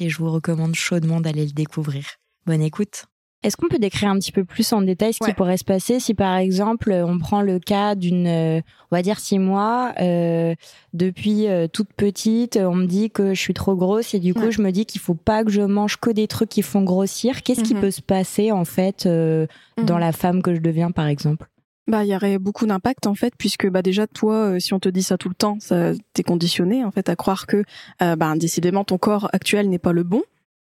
et je vous recommande chaudement d'aller le découvrir. Bonne écoute. Est-ce qu'on peut décrire un petit peu plus en détail ce qui pourrait se passer si par exemple on prend le cas d'une, euh, on va dire six mois, euh, depuis euh, toute petite, on me dit que je suis trop grosse et du coup je me dis qu'il faut pas que je mange que des trucs qui font grossir. Qu'est-ce qui mhm. peut se passer en fait dans mhm. la femme que je deviens par exemple? Bah, il y aurait beaucoup d'impact en fait, puisque bah déjà toi, si on te dit ça tout le temps, ça t'es conditionné en fait à croire que bah décidément ton corps actuel n'est pas le bon.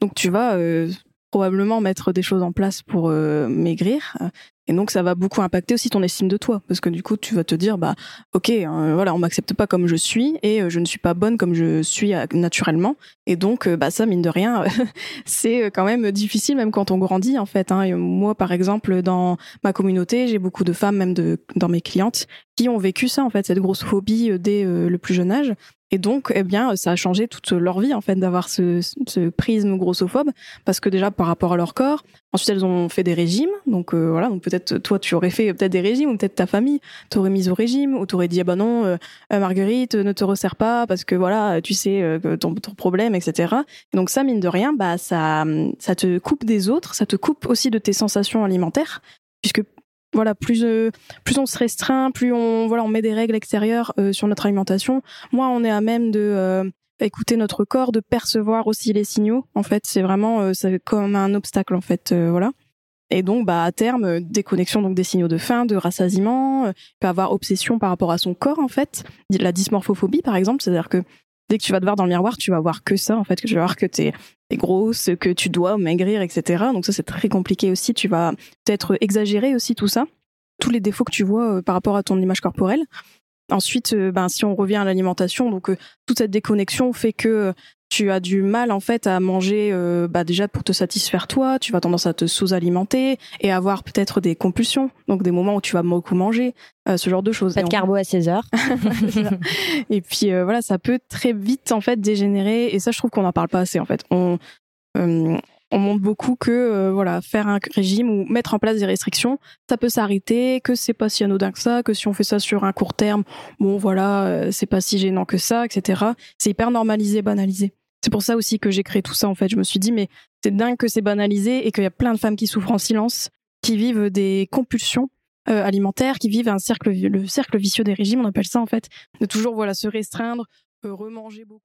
Donc tu vas probablement mettre des choses en place pour euh, maigrir. Et donc ça va beaucoup impacter aussi ton estime de toi. Parce que du coup tu vas te dire bah ok euh, voilà on m'accepte pas comme je suis et euh, je ne suis pas bonne comme je suis naturellement. Et donc bah ça mine de rien c'est quand même difficile même quand on grandit en fait hein. moi par exemple dans ma communauté j'ai beaucoup de femmes même dans mes clientes qui ont vécu ça en fait cette grosse phobie dès le plus jeune âge et donc, eh bien, ça a changé toute leur vie en fait d'avoir ce, prisme grossophobe, parce que déjà par rapport à leur corps. Ensuite, elles ont fait des régimes, donc euh, voilà. Donc peut-être toi, tu aurais fait peut-être des régimes, ou peut-être ta famille t'aurait mise au régime, ou t'aurais dit ah bah non, euh, euh, Marguerite, ne te resserre pas parce que voilà, tu sais ton, ton problème, etc. Et donc ça, mine de rien, bah ça, ça te coupe des autres, ça te coupe aussi de tes sensations alimentaires, puisque voilà, plus euh, plus on se restreint, plus on voilà, on met des règles extérieures euh, sur notre alimentation, moins on est à même de euh, écouter notre corps, de percevoir aussi les signaux. En fait, c'est vraiment comme un obstacle en fait, voilà. Et donc, bah, à terme, déconnexion donc des signaux de faim, de rassasiement, peut avoir obsession par rapport à son corps en fait, la dysmorphophobie par exemple, c'est-à-dire que dès que tu vas te voir dans le miroir, tu vas voir que ça, en fait, que tu vas voir que t'es es grosse, que tu dois maigrir, etc. Donc ça, c'est très compliqué aussi. Tu vas peut-être exagérer aussi tout ça, tous les défauts que tu vois euh, par rapport à ton image corporelle. Ensuite, euh, ben, si on revient à l'alimentation, donc euh, toute cette déconnexion fait que tu as du mal en fait à manger euh, bah déjà pour te satisfaire toi, tu vas tendance à te sous-alimenter et avoir peut-être des compulsions, donc des moments où tu vas beaucoup manger, euh, ce genre de choses. Pas de carbo à 16 heures. et puis euh, voilà, ça peut très vite en fait dégénérer et ça je trouve qu'on n'en parle pas assez en fait. On on montre beaucoup que voilà faire un régime ou mettre en place des restrictions ça peut s'arrêter que c'est pas si anodin que ça que si on fait ça sur un court terme bon voilà c'est pas si gênant que ça etc c'est hyper normalisé banalisé c'est pour ça aussi que j'ai créé tout ça en fait. Je me suis dit mais c'est dingue que c'est banalisé et qu'il y a plein de femmes qui souffrent en silence, qui vivent des compulsions euh, alimentaires, qui vivent un cercle le cercle vicieux des régimes, on appelle ça en fait, de toujours voilà se restreindre, euh, remanger beaucoup.